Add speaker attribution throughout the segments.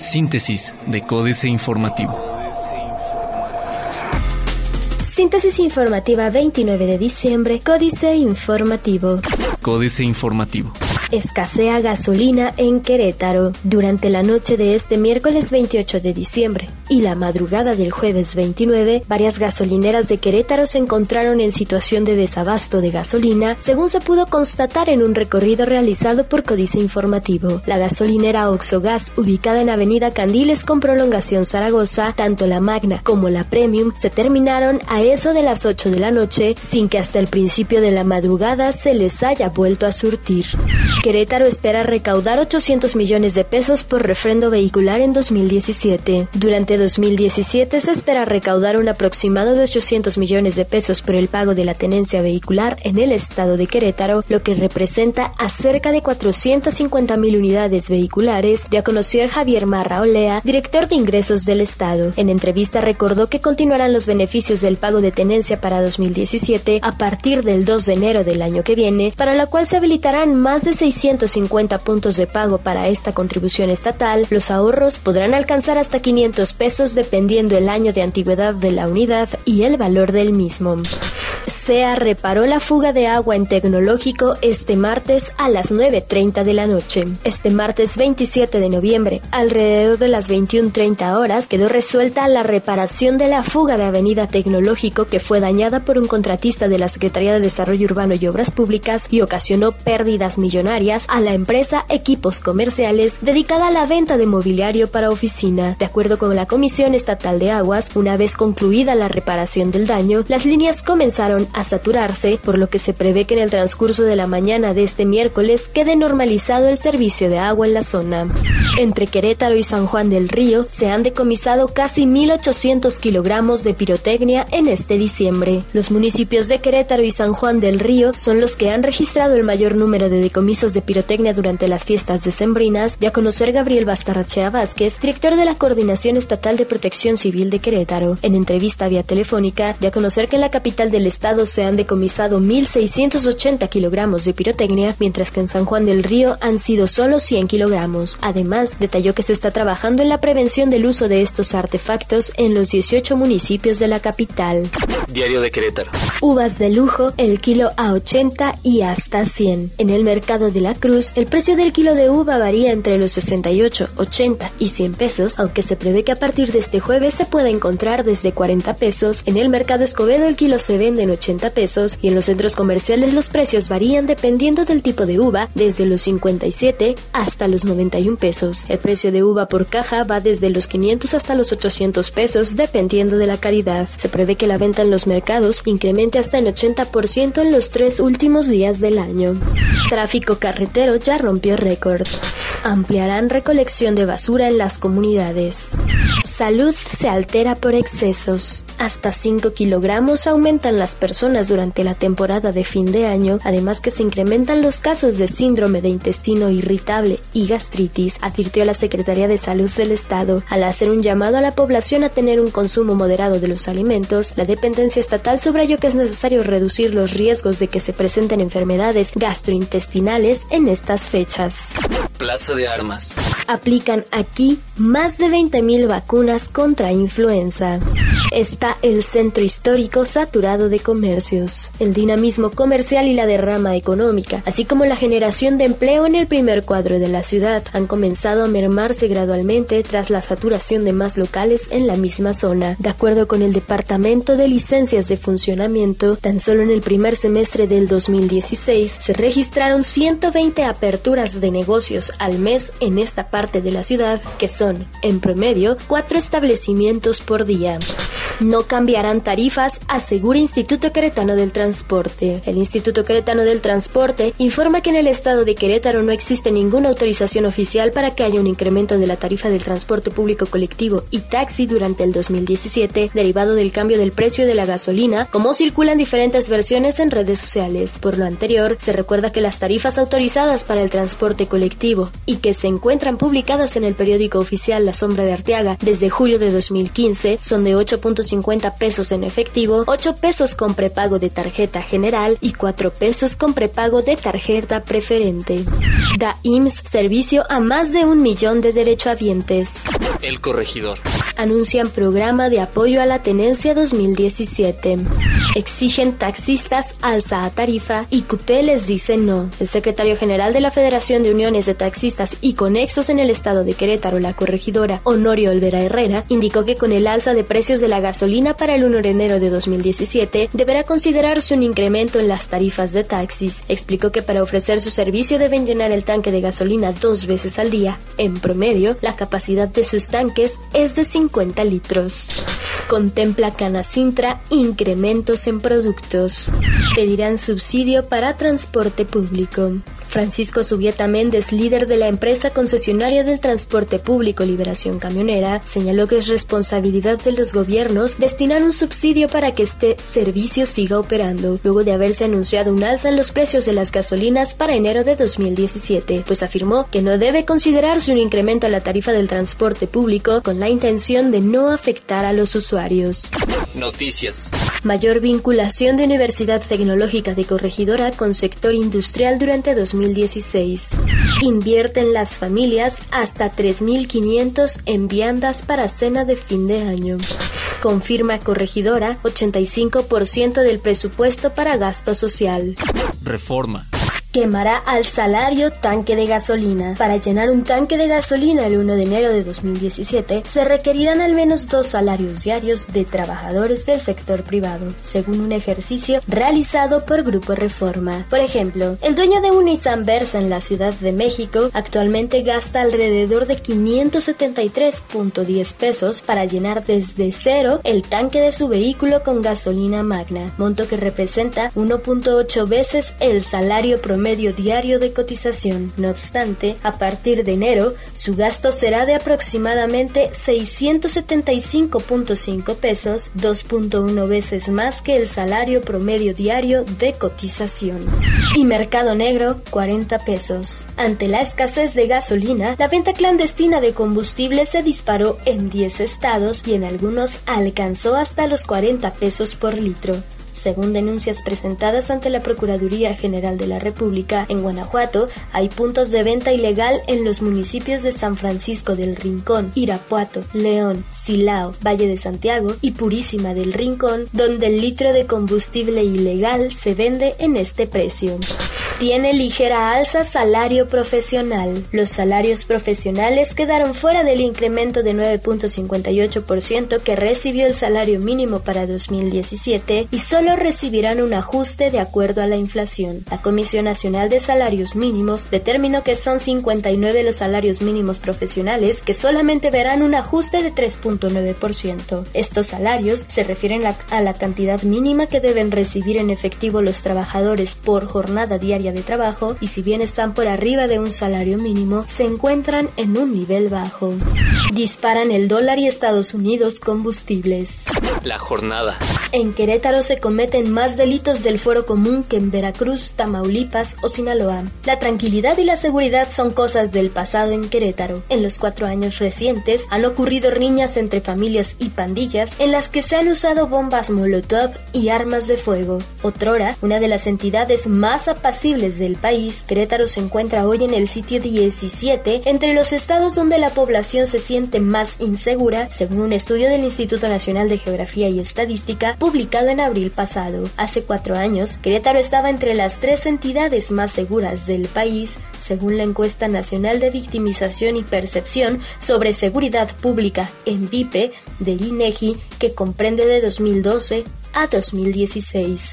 Speaker 1: Síntesis de Códice Informativo.
Speaker 2: Síntesis informativa 29 de diciembre, Códice Informativo.
Speaker 1: Códice Informativo.
Speaker 2: Escasea gasolina en Querétaro durante la noche de este miércoles 28 de diciembre y la madrugada del jueves 29, varias gasolineras de Querétaro se encontraron en situación de desabasto de gasolina, según se pudo constatar en un recorrido realizado por Códice Informativo. La gasolinera Oxogas, ubicada en Avenida Candiles con prolongación Zaragoza, tanto la Magna como la Premium se terminaron a eso de las 8 de la noche sin que hasta el principio de la madrugada se les haya vuelto a surtir. Querétaro espera recaudar 800 millones de pesos por refrendo vehicular en 2017. Durante 2017 se espera recaudar un aproximado de 800 millones de pesos por el pago de la tenencia vehicular en el estado de Querétaro, lo que representa a cerca de 450 mil unidades vehiculares, ya conoció Javier Marra Olea, director de ingresos del estado. En entrevista recordó que continuarán los beneficios del pago de tenencia para 2017 a partir del 2 de enero del año que viene, para la cual se habilitarán más de 650 puntos de pago para esta contribución estatal, los ahorros podrán alcanzar hasta 500 pesos dependiendo el año de antigüedad de la unidad y el valor del mismo. SEA reparó la fuga de agua en Tecnológico este martes a las 9.30 de la noche. Este martes 27 de noviembre, alrededor de las 21.30 horas, quedó resuelta la reparación de la fuga de Avenida Tecnológico que fue dañada por un contratista de la Secretaría de Desarrollo Urbano y Obras Públicas y ocasionó pérdidas millonarias a la empresa Equipos Comerciales dedicada a la venta de mobiliario para oficina. De acuerdo con la Comisión Estatal de Aguas, una vez concluida la reparación del daño, las líneas comenzaron a saturarse, por lo que se prevé que en el transcurso de la mañana de este miércoles quede normalizado el servicio de agua en la zona. Entre Querétaro y San Juan del Río se han decomisado casi 1.800 kilogramos de pirotecnia en este diciembre. Los municipios de Querétaro y San Juan del Río son los que han registrado el mayor número de decomisos de pirotecnia durante las fiestas decembrinas, de a conocer Gabriel Bastarrachea Vázquez, director de la Coordinación Estatal de Protección Civil de Querétaro. En entrevista vía telefónica, de a conocer que en la capital del estado se han decomisado 1.680 kilogramos de pirotecnia, mientras que en San Juan del Río han sido solo 100 kilogramos. Además, detalló que se está trabajando en la prevención del uso de estos artefactos en los 18 municipios de la capital.
Speaker 1: Diario de Querétaro.
Speaker 2: Uvas de lujo, el kilo a 80 y hasta 100. En el mercado de la Cruz, el precio del kilo de uva varía entre los 68, 80 y 100 pesos, aunque se prevé que a partir de este jueves se pueda encontrar desde 40 pesos. En el mercado Escobedo el kilo se vende en 80 pesos y en los centros comerciales los precios varían dependiendo del tipo de uva, desde los 57 hasta los 91 pesos. El precio de uva por caja va desde los 500 hasta los 800 pesos dependiendo de la calidad. Se prevé que la venta en los mercados incremente hasta el 80% en los tres últimos días del año. Tráfico carretero ya rompió récord. Ampliarán recolección de basura en las comunidades. Salud se altera por excesos. Hasta 5 kilogramos aumentan las personas durante la temporada de fin de año, además que se incrementan los casos de síndrome de intestino irritable y gastritis, advirtió la Secretaría de Salud del Estado. Al hacer un llamado a la población a tener un consumo moderado de los alimentos, la dependencia estatal subrayó que es necesario reducir los riesgos de que se presenten enfermedades gastrointestinales en estas fechas.
Speaker 1: Plaza de Armas.
Speaker 2: Aplican aquí más de 20.000 vacunas contra influenza. Está el centro histórico saturado de comercios. El dinamismo comercial y la derrama económica, así como la generación de empleo en el primer cuadro de la ciudad, han comenzado a mermarse gradualmente tras la saturación de más locales en la misma zona. De acuerdo con el Departamento de Licencias de Funcionamiento, tan solo en el primer semestre del 2016 se registraron 120 aperturas de negocios al mes en esta parte de la ciudad, que son, en promedio, cuatro establecimientos por día. No cambiarán tarifas, asegura Instituto Queretano del Transporte. El Instituto Queretano del Transporte informa que en el estado de Querétaro no existe ninguna autorización oficial para que haya un incremento de la tarifa del transporte público colectivo y taxi durante el 2017, derivado del cambio del precio de la gasolina, como circulan diferentes versiones en redes sociales. Por lo anterior, se recuerda que las tarifas autorizadas para el transporte colectivo y que se encuentran publicadas en el periódico oficial La Sombra de Arteaga desde julio de 2015 son de 8.5 150 pesos en efectivo, 8 pesos con prepago de tarjeta general y 4 pesos con prepago de tarjeta preferente. Da IMSS servicio a más de un millón de derechohabientes.
Speaker 1: El corregidor.
Speaker 2: Anuncian programa de apoyo a la tenencia 2017. Exigen taxistas alza a tarifa y QT les dice no. El secretario general de la Federación de Uniones de Taxistas y Conexos en el estado de Querétaro, la corregidora Honorio Olvera Herrera, indicó que con el alza de precios de la gasolina para el 1 de enero de 2017 deberá considerarse un incremento en las tarifas de taxis. Explicó que para ofrecer su servicio deben llenar el tanque de gasolina dos veces al día. En promedio, la capacidad de sus tanques es de 50 litros. Contempla Canacintra incrementos en productos. Pedirán subsidio para transporte público. Francisco Subieta Méndez, líder de la empresa concesionaria del transporte público Liberación Camionera, señaló que es responsabilidad de los gobiernos destinar un subsidio para que este servicio siga operando, luego de haberse anunciado un alza en los precios de las gasolinas para enero de 2017, pues afirmó que no debe considerarse un incremento a la tarifa del transporte público con la intención de no afectar a los usuarios.
Speaker 1: Noticias.
Speaker 2: Mayor vinculación de Universidad Tecnológica de Corregidora con sector industrial durante 2016. Invierten las familias hasta 3.500 en viandas para cena de fin de año. Confirma Corregidora 85% del presupuesto para gasto social.
Speaker 1: Reforma
Speaker 2: quemará al salario tanque de gasolina. Para llenar un tanque de gasolina el 1 de enero de 2017, se requerirán al menos dos salarios diarios de trabajadores del sector privado, según un ejercicio realizado por Grupo Reforma. Por ejemplo, el dueño de un Nissan Versa en la Ciudad de México actualmente gasta alrededor de 573.10 pesos para llenar desde cero el tanque de su vehículo con gasolina magna, monto que representa 1.8 veces el salario promedio medio diario de cotización. No obstante, a partir de enero, su gasto será de aproximadamente 675.5 pesos, 2.1 veces más que el salario promedio diario de cotización. Y mercado negro, 40 pesos. Ante la escasez de gasolina, la venta clandestina de combustible se disparó en 10 estados y en algunos alcanzó hasta los 40 pesos por litro. Según denuncias presentadas ante la Procuraduría General de la República en Guanajuato, hay puntos de venta ilegal en los municipios de San Francisco del Rincón, Irapuato, León, Silao, Valle de Santiago y Purísima del Rincón, donde el litro de combustible ilegal se vende en este precio. Tiene ligera alza salario profesional. Los salarios profesionales quedaron fuera del incremento de 9.58% que recibió el salario mínimo para 2017 y solo recibirán un ajuste de acuerdo a la inflación. La Comisión Nacional de Salarios Mínimos determinó que son 59 los salarios mínimos profesionales que solamente verán un ajuste de 3.9%. Estos salarios se refieren a la cantidad mínima que deben recibir en efectivo los trabajadores por jornada diaria de trabajo y si bien están por arriba de un salario mínimo, se encuentran en un nivel bajo. Disparan el dólar y Estados Unidos combustibles.
Speaker 1: La jornada.
Speaker 2: En Querétaro se cometen más delitos del fuero común que en Veracruz, Tamaulipas o Sinaloa. La tranquilidad y la seguridad son cosas del pasado en Querétaro. En los cuatro años recientes han ocurrido riñas entre familias y pandillas en las que se han usado bombas Molotov y armas de fuego. Otrora, una de las entidades más apacibles del país, Querétaro se encuentra hoy en el sitio 17 entre los estados donde la población se siente más insegura, según un estudio del Instituto Nacional de Geografía y Estadística publicado en abril pasado. Hace cuatro años, Querétaro estaba entre las tres entidades más seguras del país, según la encuesta nacional de victimización y percepción sobre seguridad pública en VIPE del INEGI, que comprende de 2012 a 2016.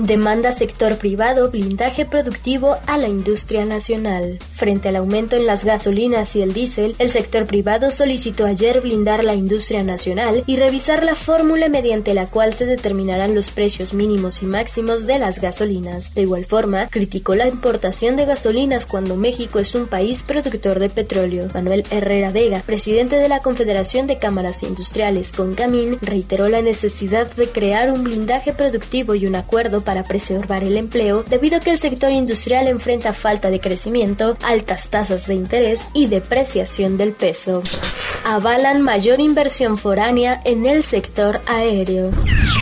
Speaker 2: Demanda sector privado blindaje productivo a la industria nacional. Frente al aumento en las gasolinas y el diésel, el sector privado solicitó ayer blindar la industria nacional y revisar la fórmula mediante la cual se determinarán los precios mínimos y máximos de las gasolinas. De igual forma, criticó la importación de gasolinas cuando México es un país productor de petróleo. Manuel Herrera Vega, presidente de la Confederación de Cámaras Industriales con Camín, reiteró la necesidad de crear un blindaje productivo y un acuerdo para preservar el empleo debido a que el sector industrial enfrenta falta de crecimiento, altas tasas de interés y depreciación del peso. avalan mayor inversión foránea en el sector aéreo.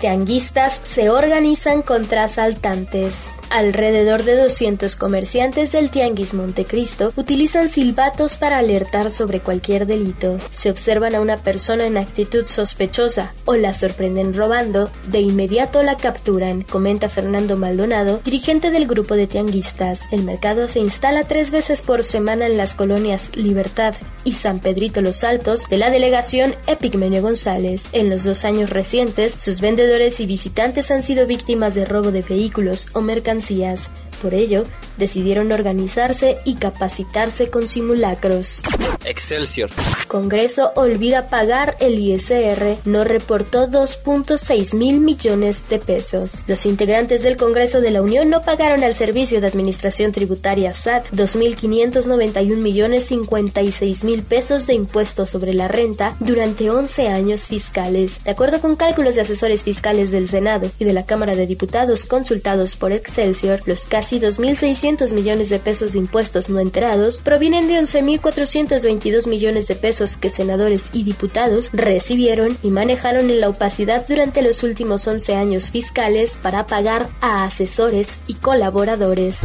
Speaker 2: Tianguistas se organizan contra asaltantes. Alrededor de 200 comerciantes del Tianguis Montecristo utilizan silbatos para alertar sobre cualquier delito. Si observan a una persona en actitud sospechosa o la sorprenden robando, de inmediato la capturan, comenta Fernando Maldonado, dirigente del grupo de tianguistas. El mercado se instala tres veces por semana en las colonias Libertad y San Pedrito Los Altos de la delegación Epigmenio González. En los dos años recientes, sus vendedores y visitantes han sido víctimas de robo de vehículos o mercancías por ello, decidieron organizarse y capacitarse con simulacros.
Speaker 1: Excelsior.
Speaker 2: Congreso olvida pagar el ISR, no reportó 2.6 mil millones de pesos. Los integrantes del Congreso de la Unión no pagaron al Servicio de Administración Tributaria SAT 2.591 millones 56 mil pesos de impuestos sobre la renta durante 11 años fiscales. De acuerdo con cálculos de asesores fiscales del Senado y de la Cámara de Diputados consultados por Excelsior, los casi 2.600 millones de pesos de impuestos no enterados provienen de 11.422 millones de pesos que senadores y diputados recibieron y manejaron en la opacidad durante los últimos 11 años fiscales para pagar a asesores y colaboradores.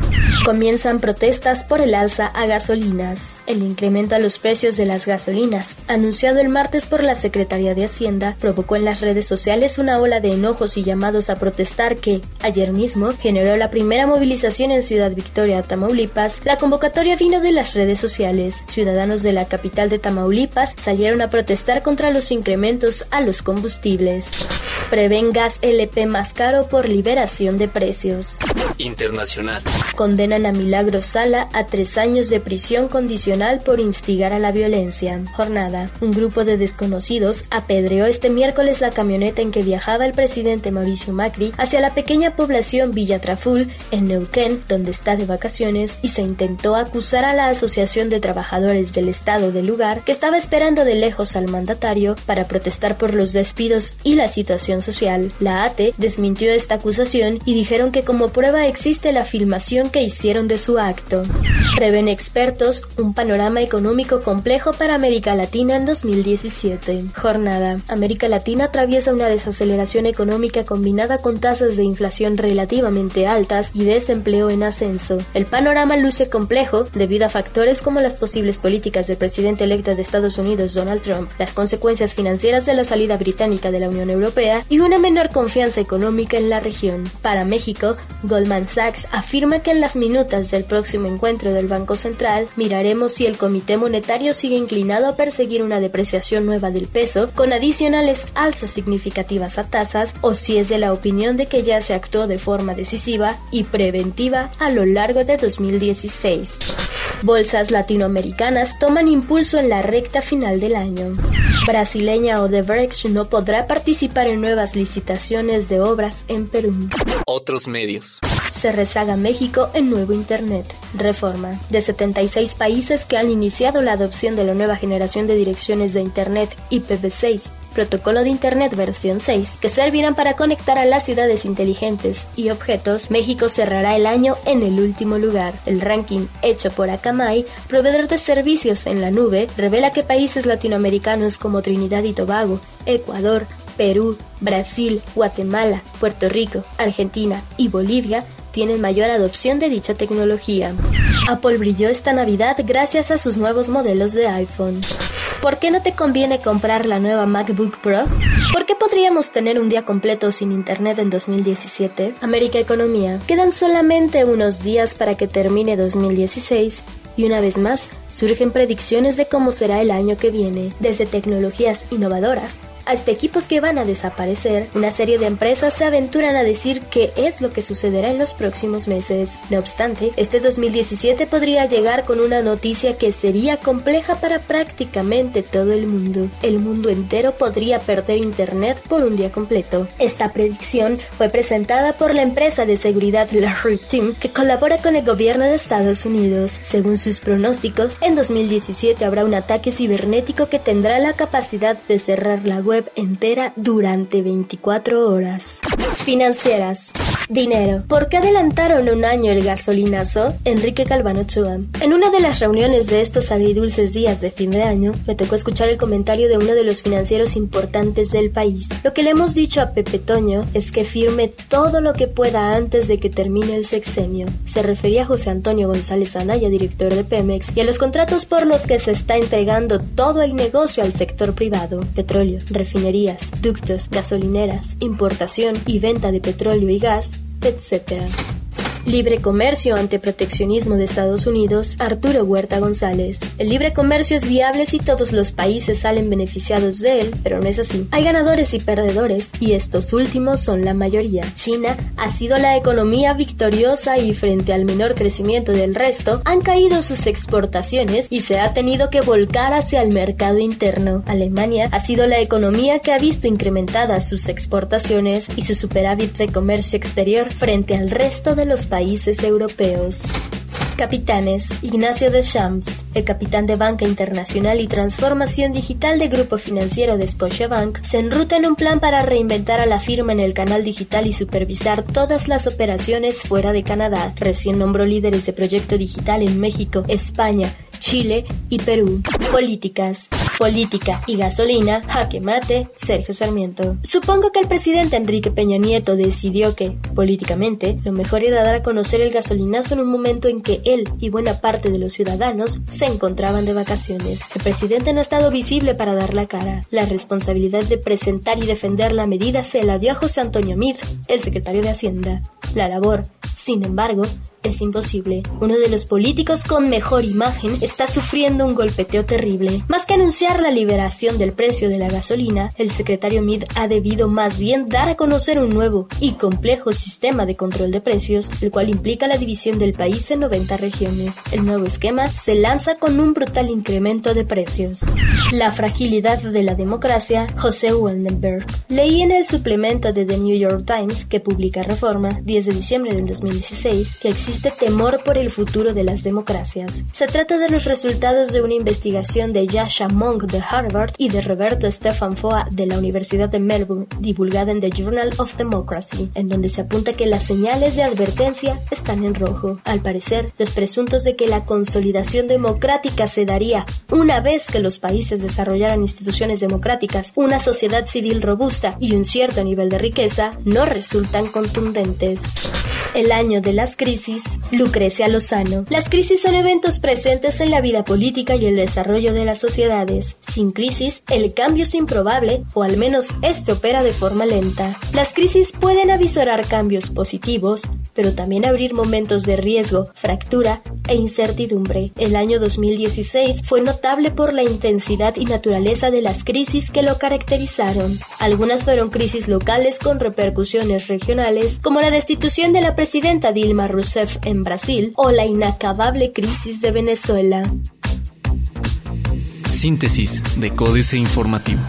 Speaker 2: Comienzan protestas por el alza a gasolinas. El incremento a los precios de las gasolinas, anunciado el martes por la Secretaría de Hacienda, provocó en las redes sociales una ola de enojos y llamados a protestar que, ayer mismo, generó la primera movilización en Ciudad Victoria, Tamaulipas. La convocatoria vino de las redes sociales. Ciudadanos de la capital de Tamaulipas salieron a protestar contra los incrementos a los combustibles. Prevén gas LP más caro por liberación de precios.
Speaker 1: Internacional.
Speaker 2: Condenan a Milagro Sala a tres años de prisión condicional por instigar a la violencia. Jornada. Un grupo de desconocidos apedreó este miércoles la camioneta en que viajaba el presidente Mauricio Macri hacia la pequeña población Villa Traful, en Neuquén, donde está de vacaciones, y se intentó acusar a la Asociación de Trabajadores del Estado del lugar, que estaba esperando de lejos al mandatario para protestar por los despidos y la situación social. La ATE desmintió esta acusación y dijeron que como prueba existe la filmación que hicieron de su acto. Prevén expertos un panorama económico complejo para América Latina en 2017. Jornada. América Latina atraviesa una desaceleración económica combinada con tasas de inflación relativamente altas y desempleo en ascenso. El panorama luce complejo debido a factores como las posibles políticas del presidente electo de Estados Unidos Donald Trump, las consecuencias financieras de la salida británica de la Unión Europea y una menor confianza económica en la región. Para México, Goldman Sachs afirma que en las minutas del próximo encuentro del Banco Central miraremos si el Comité Monetario sigue inclinado a perseguir una depreciación nueva del peso con adicionales alzas significativas a tasas o si es de la opinión de que ya se actuó de forma decisiva y preventiva a lo largo de 2016. Bolsas latinoamericanas toman impulso en la recta final del año. Brasileña Odebrecht no podrá participar en nuevas licitaciones de obras en Perú.
Speaker 1: Otros medios.
Speaker 2: Se rezaga México en nuevo Internet. Reforma. De 76 países que han iniciado la adopción de la nueva generación de direcciones de Internet IPv6 Protocolo de Internet versión 6, que servirán para conectar a las ciudades inteligentes y objetos, México cerrará el año en el último lugar. El ranking hecho por Akamai, proveedor de servicios en la nube, revela que países latinoamericanos como Trinidad y Tobago, Ecuador, Perú, Brasil, Guatemala, Puerto Rico, Argentina y Bolivia tienen mayor adopción de dicha tecnología. Apple brilló esta Navidad gracias a sus nuevos modelos de iPhone. ¿Por qué no te conviene comprar la nueva MacBook Pro? ¿Por qué podríamos tener un día completo sin internet en 2017? América Economía. Quedan solamente unos días para que termine 2016 y una vez más surgen predicciones de cómo será el año que viene, desde tecnologías innovadoras hasta equipos que van a desaparecer, una serie de empresas se aventuran a decir qué es lo que sucederá en los próximos meses. No obstante, este 2017 podría llegar con una noticia que sería compleja para prácticamente todo el mundo. El mundo entero podría perder Internet por un día completo. Esta predicción fue presentada por la empresa de seguridad Larry Team, que colabora con el gobierno de Estados Unidos. Según sus pronósticos, en 2017 habrá un ataque cibernético que tendrá la capacidad de cerrar la web entera durante 24 horas. Financieras. Dinero. ¿Por qué adelantaron un año el gasolinazo? Enrique Calvano Chua. En una de las reuniones de estos agridulces días de fin de año, me tocó escuchar el comentario de uno de los financieros importantes del país. Lo que le hemos dicho a Pepe Toño es que firme todo lo que pueda antes de que termine el sexenio. Se refería a José Antonio González Anaya, director de Pemex, y a los contratos por los que se está entregando todo el negocio al sector privado, petróleo, refinerías, ductos, gasolineras, importación y venta de petróleo y gas, etc. Libre comercio ante proteccionismo de Estados Unidos, Arturo Huerta González. El libre comercio es viable si todos los países salen beneficiados de él, pero no es así. Hay ganadores y perdedores, y estos últimos son la mayoría. China ha sido la economía victoriosa y frente al menor crecimiento del resto, han caído sus exportaciones y se ha tenido que volcar hacia el mercado interno. Alemania ha sido la economía que ha visto incrementadas sus exportaciones y su superávit de comercio exterior frente al resto de los países europeos. Capitanes. Ignacio Deschamps, el capitán de Banca Internacional y Transformación Digital de Grupo Financiero de Scotiabank, se enruta en un plan para reinventar a la firma en el canal digital y supervisar todas las operaciones fuera de Canadá. Recién nombró líderes de proyecto digital en México, España, Chile y Perú. Políticas política y gasolina, jaque mate, Sergio Sarmiento. Supongo que el presidente Enrique Peña Nieto decidió que, políticamente, lo mejor era dar a conocer el gasolinazo en un momento en que él y buena parte de los ciudadanos se encontraban de vacaciones. El presidente no ha estado visible para dar la cara. La responsabilidad de presentar y defender la medida se la dio a José Antonio Mid, el secretario de Hacienda. La labor, sin embargo, es imposible. Uno de los políticos con mejor imagen está sufriendo un golpeteo terrible. Más que anunciar la liberación del precio de la gasolina, el secretario Mid ha debido más bien dar a conocer un nuevo y complejo sistema de control de precios, el cual implica la división del país en 90 regiones. El nuevo esquema se lanza con un brutal incremento de precios. La fragilidad de la democracia, José Waldenberg. Leí en el suplemento de The New York Times que publica Reforma, 10 de diciembre del 2016, que existe este temor por el futuro de las democracias. Se trata de los resultados de una investigación de Yasha Monk de Harvard y de Roberto Stefan Foa de la Universidad de Melbourne, divulgada en The Journal of Democracy, en donde se apunta que las señales de advertencia están en rojo. Al parecer, los presuntos de que la consolidación democrática se daría una vez que los países desarrollaran instituciones democráticas, una sociedad civil robusta y un cierto nivel de riqueza no resultan contundentes. El año de las Lucrecia Lozano. Las crisis son eventos presentes en la vida política y el desarrollo de las sociedades. Sin crisis, el cambio es improbable, o al menos este opera de forma lenta. Las crisis pueden avisorar cambios positivos, pero también abrir momentos de riesgo, fractura e incertidumbre. El año 2016 fue notable por la intensidad y naturaleza de las crisis que lo caracterizaron. Algunas fueron crisis locales con repercusiones regionales, como la destitución de la presidenta Dilma Rousseff en Brasil o la inacabable crisis de Venezuela.
Speaker 1: Síntesis de Códice Informativo.